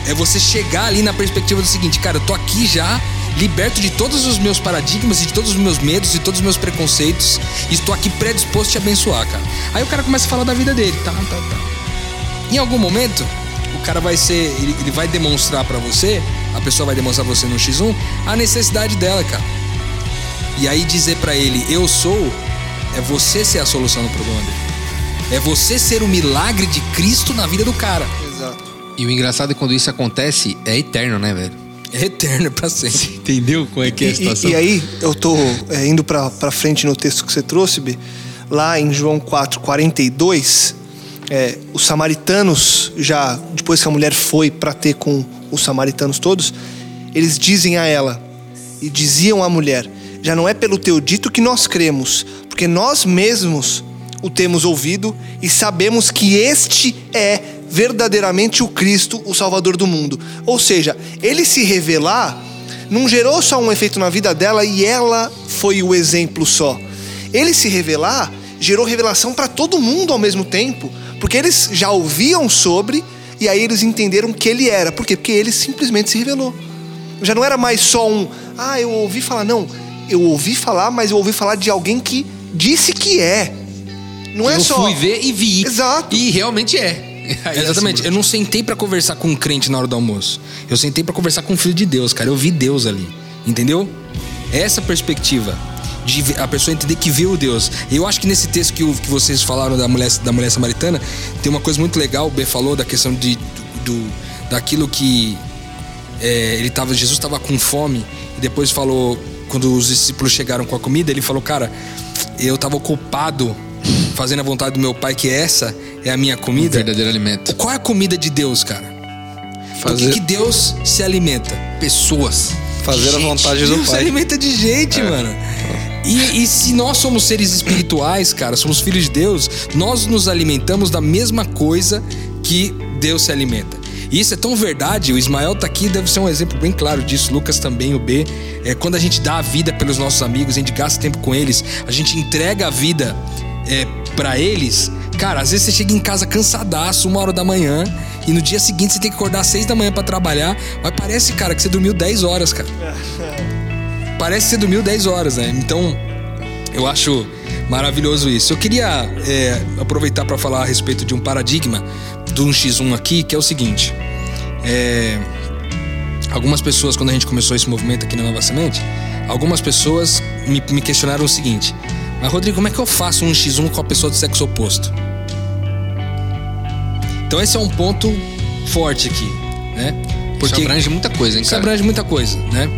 é você chegar ali na perspectiva do seguinte, cara, eu tô aqui já liberto de todos os meus paradigmas e de todos os meus medos e todos os meus preconceitos e estou aqui predisposto a te abençoar, cara. Aí o cara começa a falar da vida dele, tá, tá, tá. Em algum momento, o cara vai ser, ele, ele vai demonstrar para você, a pessoa vai demonstrar pra você no X1 a necessidade dela, cara. E aí dizer para ele, eu sou, é você ser a solução do problema dele. É você ser o milagre de Cristo na vida do cara. Exato. E o engraçado é que quando isso acontece, é eterno, né, velho? É eterno é pra sempre. Entendeu como é que é a E- situação? E, e aí, eu tô é, indo pra, pra frente no texto que você trouxe, Bi, lá em João 4, 42, é, os samaritanos, já depois que a mulher foi pra ter com os samaritanos todos, eles dizem a ela, e diziam à mulher: Já não é pelo teu dito que nós cremos, porque nós mesmos o temos ouvido e sabemos que este é verdadeiramente o Cristo, o Salvador do mundo. Ou seja, ele se revelar não gerou só um efeito na vida dela e ela foi o exemplo só. Ele se revelar gerou revelação para todo mundo ao mesmo tempo, porque eles já ouviam sobre e aí eles entenderam que ele era. Por quê? Porque ele simplesmente se revelou. Já não era mais só um, ah, eu ouvi falar, não. Eu ouvi falar, mas eu ouvi falar de alguém que disse que é. Não é eu só. fui ver e vi. Exato. E realmente é. Aí Exatamente. assim, Eu não sentei pra conversar com um crente na hora do almoço. Eu sentei pra conversar com um filho de Deus, cara. Eu vi Deus ali. Entendeu? Essa perspectiva de a pessoa entender que viu Deus. E eu acho que nesse texto que, o- que vocês falaram da mulher, da mulher samaritana, tem uma coisa muito legal. O B falou da questão de, do, do- daquilo que é, ele tava, Jesus estava com fome e depois falou quando os discípulos chegaram com a comida, ele falou, cara, eu estava ocupado fazendo a vontade do meu pai, que essa é a minha comida. verdadeiro alimento. Qual é a comida de Deus, cara? Do Fazer, que, que Deus se alimenta? Pessoas. fazer a Gente, vontade do Deus se Pai. alimenta de gente, mano. E, e se nós somos seres espirituais, cara, somos filhos de Deus, nós nos alimentamos da mesma coisa que Deus se alimenta. E isso é tão verdade, o Ismael tá aqui, deve ser um exemplo bem claro disso, Lucas também, o B. É, quando a gente dá a vida pelos nossos amigos, a gente gasta tempo com eles, a gente entrega a vida é, para eles, cara, às vezes você chega em casa cansadaço, uma hora da manhã, e no dia seguinte você tem que acordar às seis da manhã para trabalhar, mas parece, cara, que você dormiu 10 horas, cara. Parece que você dormiu 10 horas, né? Então, eu acho maravilhoso isso. Eu queria é, aproveitar para falar a respeito de um paradigma do 1x1 aqui, que é o seguinte. É, algumas pessoas, quando a gente começou esse movimento aqui na Nova Semente, algumas pessoas me, me questionaram o seguinte: Mas, Rodrigo, como é que eu faço um X1 com a pessoa do sexo oposto? Então, esse é um ponto forte aqui, né? Porque Isso abrange muita coisa, hein, Isso cara? abrange muita coisa, né?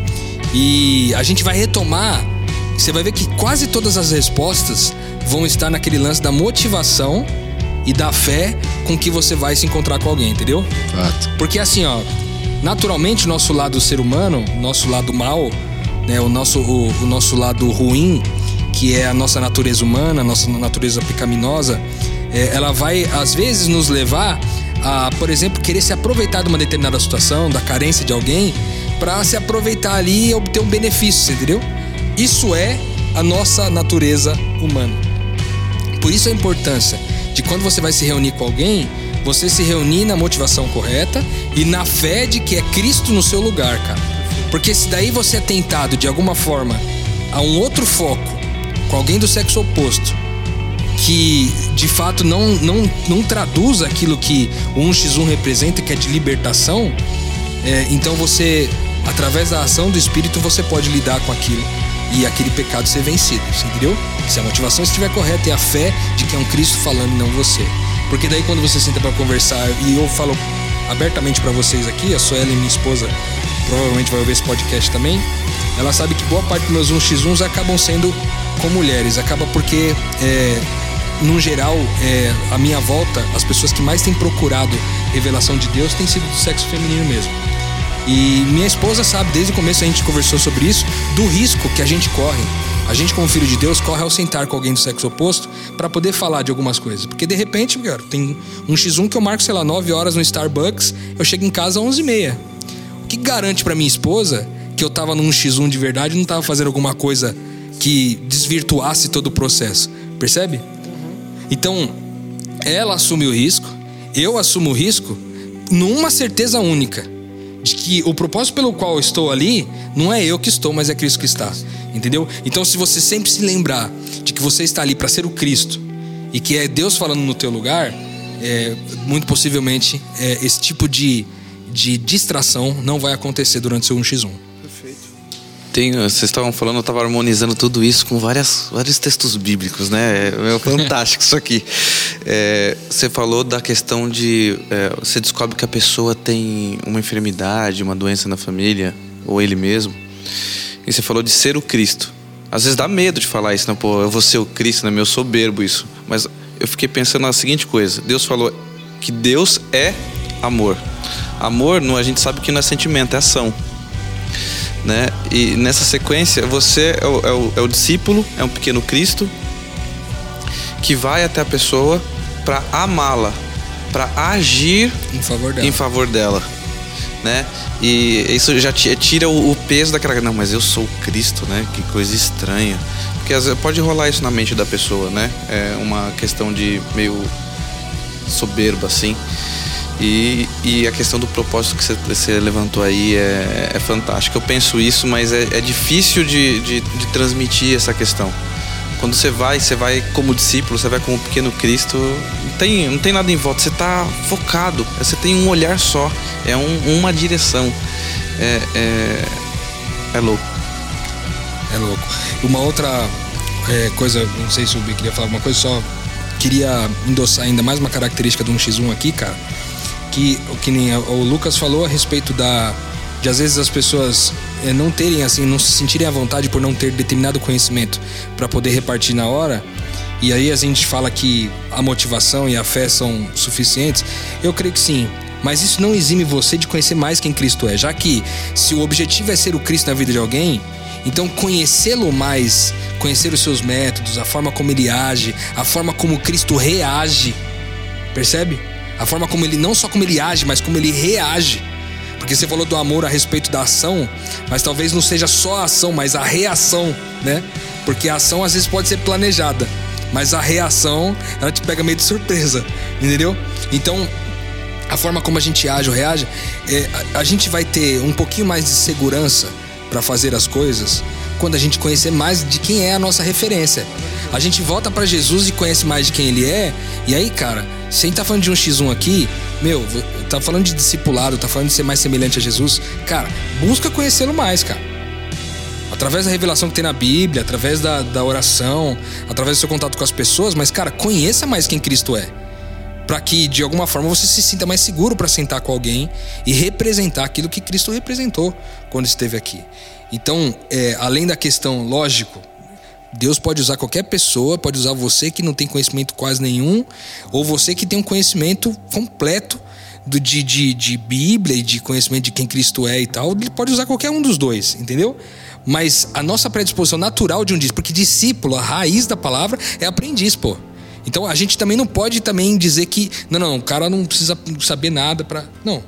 E a gente vai retomar. Você vai ver que quase todas as respostas vão estar naquele lance da motivação e da fé com que você vai se encontrar com alguém, entendeu? Fato. Porque assim, ó, naturalmente o nosso lado ser humano, nosso lado mal, né, o nosso o, o nosso lado ruim, que é a nossa natureza humana, a nossa natureza pecaminosa, é, ela vai às vezes nos levar a, por exemplo, querer se aproveitar de uma determinada situação, da carência de alguém, para se aproveitar ali e obter um benefício, entendeu? Isso é a nossa natureza humana. Por isso a importância de quando você vai se reunir com alguém, você se reunir na motivação correta e na fé de que é Cristo no seu lugar, cara. Porque se daí você é tentado de alguma forma a um outro foco com alguém do sexo oposto, que de fato não, não, não traduz aquilo que o 1x1 representa, que é de libertação, é, então você, através da ação do Espírito, você pode lidar com aquilo e aquele pecado ser vencido, você entendeu? Se a motivação estiver correta e a fé de que é um Cristo falando e não você. Porque daí quando você senta para conversar, e eu falo abertamente para vocês aqui, a Suelen, minha esposa, provavelmente vai ouvir esse podcast também, ela sabe que boa parte dos meus 1x1s acabam sendo com mulheres, acaba porque, é, no geral, é, a minha volta, as pessoas que mais têm procurado revelação de Deus têm sido do sexo feminino mesmo. E minha esposa sabe, desde o começo a gente conversou sobre isso, do risco que a gente corre A gente, como filho de Deus, corre ao sentar com alguém do sexo oposto para poder falar de algumas coisas. Porque de repente, cara, tem um X1 que eu marco, sei lá, 9 horas no Starbucks, eu chego em casa às 11h30. O que garante para minha esposa que eu tava num X1 de verdade e não tava fazendo alguma coisa que desvirtuasse todo o processo? Percebe? Então, ela assume o risco, eu assumo o risco, numa certeza única de que o propósito pelo qual eu estou ali não é eu que estou, mas é Cristo que está. Entendeu? Então, se você sempre se lembrar de que você está ali para ser o Cristo e que é Deus falando no teu lugar, é, muito possivelmente é, esse tipo de, de distração não vai acontecer durante o seu 1x1. Tem, vocês estavam falando, eu estava harmonizando tudo isso com várias, vários textos bíblicos, né? É, é fantástico isso aqui. É, você falou da questão de. É, você descobre que a pessoa tem uma enfermidade, uma doença na família, ou ele mesmo. E você falou de ser o Cristo. Às vezes dá medo de falar isso, não, pô, eu vou ser o Cristo, né? Meu soberbo isso. Mas eu fiquei pensando na seguinte coisa: Deus falou que Deus é amor. Amor, não, a gente sabe que não é sentimento, é ação né? E nessa sequência, você é o, é o, é o discípulo, é um pequeno Cristo que vai até a pessoa para amá-la, para agir Em favor dela. em favor dela, né? E isso já ti- tira o, o peso daquela. Não, mas eu sou Cristo, né? Que coisa estranha. Porque às vezes pode rolar isso na mente da pessoa, né? É uma questão de meio soberba, assim. E, e a questão do propósito que você, levantou aí é, é fantástica. Eu penso isso, mas é, é difícil de, de, de transmitir essa questão. Quando você vai, você vai como discípulo, você vai como pequeno Cristo, não tem, não tem nada em volta, você está focado, você tem um olhar só, é um- uma direção. É, é, é louco. É louco. Uma outra é, coisa, não sei se o B queria falar alguma coisa, só queria endossar ainda mais uma característica do 1x1 aqui, cara. Que o que nem o Lucas falou a respeito da. De às vezes as pessoas é, não terem, assim, não se sentirem à vontade por não ter determinado conhecimento para poder repartir na hora. E aí a gente fala que a motivação e a fé são suficientes. Eu creio que sim. Mas isso não exime você de conhecer mais quem Cristo é. Já que se o objetivo é ser o Cristo na vida de alguém, então conhecê-lo mais, conhecer os seus métodos, a forma como ele age, a forma como Cristo reage. Percebe? A forma como ele, não só como ele age, mas como ele reage. Porque você falou do amor a respeito da ação, mas talvez não seja só a ação, mas a reação, né? Porque a ação às vezes pode ser planejada, mas a reação, ela te pega meio de surpresa, entendeu? Então, a forma como a gente age ou reage, é, a, a gente vai ter um pouquinho mais de segurança para fazer as coisas quando a gente conhecer mais de quem é a nossa referência. A gente volta para Jesus e conhece mais de quem ele é, e aí, cara, se a gente tá falando de um X1 aqui, meu, tá falando de discipulado, tá falando de ser mais semelhante a Jesus, cara, busca conhecê-lo mais, cara. Através da revelação que tem na Bíblia, através da, da oração, através do seu contato com as pessoas, mas, cara, conheça mais quem Cristo é para que de alguma forma você se sinta mais seguro para sentar com alguém e representar aquilo que Cristo representou quando esteve aqui. Então, é, além da questão lógico, Deus pode usar qualquer pessoa, pode usar você que não tem conhecimento quase nenhum, ou você que tem um conhecimento completo do, de, de, de Bíblia e de conhecimento de quem Cristo é e tal. Ele pode usar qualquer um dos dois, entendeu? Mas a nossa predisposição natural de um discípulo, porque discípulo, a raiz da palavra é aprendiz, pô. Então a gente também não pode também dizer que não, não, o cara não precisa saber nada para não.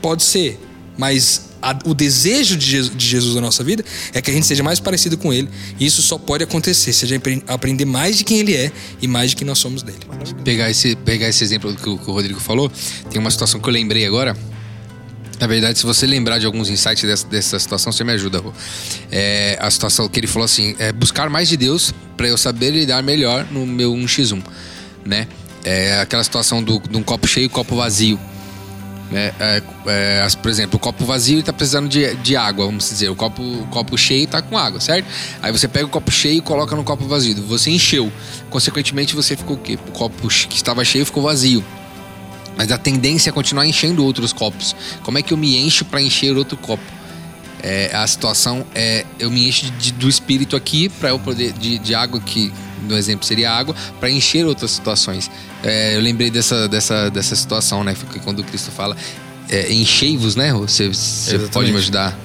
Pode ser, mas a- o desejo de Jesus, de Jesus na nossa vida é que a gente seja mais parecido com ele. E isso só pode acontecer se a gente apre- aprender mais de quem ele é e mais de quem nós somos dele. pegar esse, pegar esse exemplo que o, que o Rodrigo falou, tem uma situação que eu lembrei agora. Na verdade, se você lembrar de alguns insights dessa, dessa situação, você me ajuda, Rô. É, a situação que ele falou assim: é buscar mais de Deus para eu saber lidar melhor no meu 1x1, né? É aquela situação do, de um copo cheio e copo vazio. Né? É, é, as- por exemplo, o copo vazio está precisando de, de água, vamos dizer. O copo, copo cheio está com água, certo? Aí você pega o copo cheio e coloca no copo vazio. Você encheu. Consequentemente, você ficou o quê? O copo que estava cheio ficou vazio. Mas a tendência é continuar enchendo outros copos. Como é que eu me encho para encher outro copo? É, a situação é eu me encho de- do espírito aqui para eu poder de, de água que no exemplo seria água para encher outras situações. É, eu lembrei dessa, dessa, dessa situação, né? Porque quando Cristo fala é, enchei-vos, né? Você, você pode me ajudar?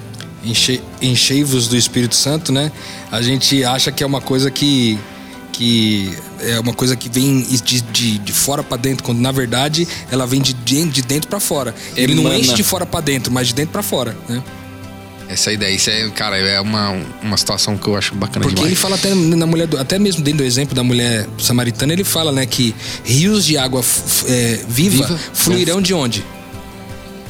enche, enchei-vos do Espírito Santo, né? A gente acha que é uma coisa que que é uma coisa que vem de, de, de fora para dentro, quando na verdade ela vem de, de dentro para fora. Ele não enche de fora para dentro, mas de dentro para fora, né? Essa ideia, isso é, cara, é uma, uma situação que eu acho bacana Porque demais. ele fala até na mulher, do- até mesmo dentro do exemplo da mulher samaritana, ele fala, né, que rios de água é, viva, Viva. fluirão de onde?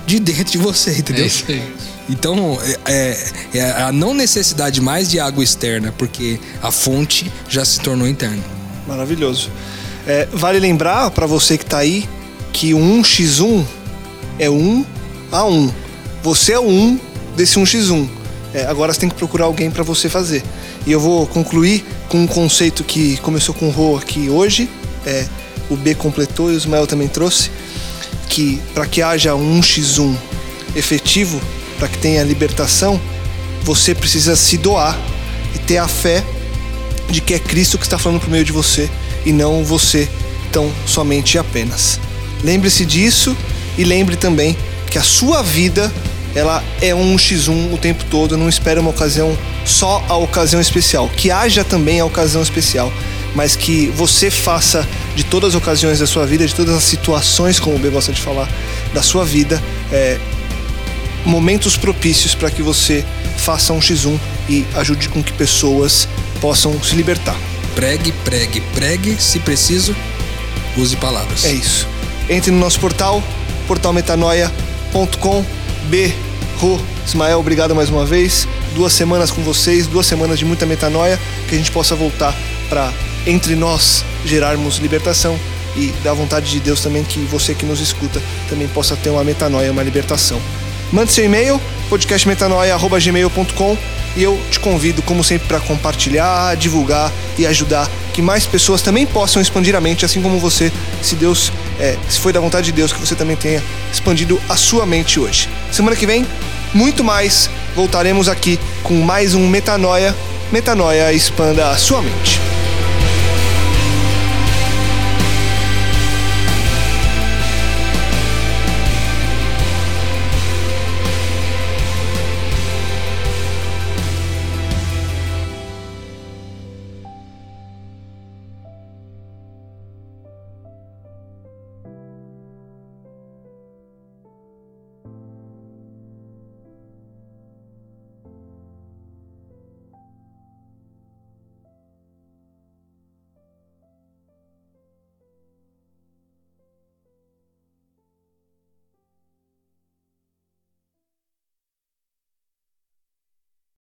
De dentro de você, entendeu? É isso aí. Então, é, é- é a não necessidade mais de água externa, porque a fonte já se tornou interna. Maravilhoso. É, vale lembrar para você que tá aí que o 1x1 é 1 a 1. Você é o 1 desse 1x1. É, agora você tem que procurar alguém para você fazer. E eu vou concluir com um conceito que começou com o Rô aqui hoje. É, o B completou e o Ismael também trouxe. Que para que haja um 1x1 efetivo, para que tenha libertação, você precisa se doar e ter a fé de que é Cristo que está falando por meio de você e não você tão somente e apenas. Lembre-se disso e lembre também que a sua vida ela é um X1 o tempo todo, não espere uma ocasião só a ocasião especial, que haja também a ocasião especial, mas que você faça de todas as ocasiões da sua vida, de todas as situações, como o B gosta de falar, da sua vida, é, momentos propícios para que você faça um X1 e ajude com que pessoas possam se libertar. Pregue, pregue, pregue, se preciso, use palavras. É isso. Entre no nosso portal, portalmetanoia.com. B. Rô, Ismael, obrigado mais uma vez. Duas semanas com vocês, duas semanas de muita metanoia, que a gente possa voltar para entre nós gerarmos libertação e da vontade de Deus também que você que nos escuta também possa ter uma metanoia, uma libertação. Mande seu e-mail, podcastmetanoia.gmail.com e eu te convido, como sempre, para compartilhar, divulgar e ajudar que mais pessoas também possam expandir a mente, assim como você, se Deus, é, se foi da vontade de Deus, que você também tenha expandido a sua mente hoje. Semana que vem, muito mais, voltaremos aqui com mais um Metanoia. Metanoia expanda a sua mente.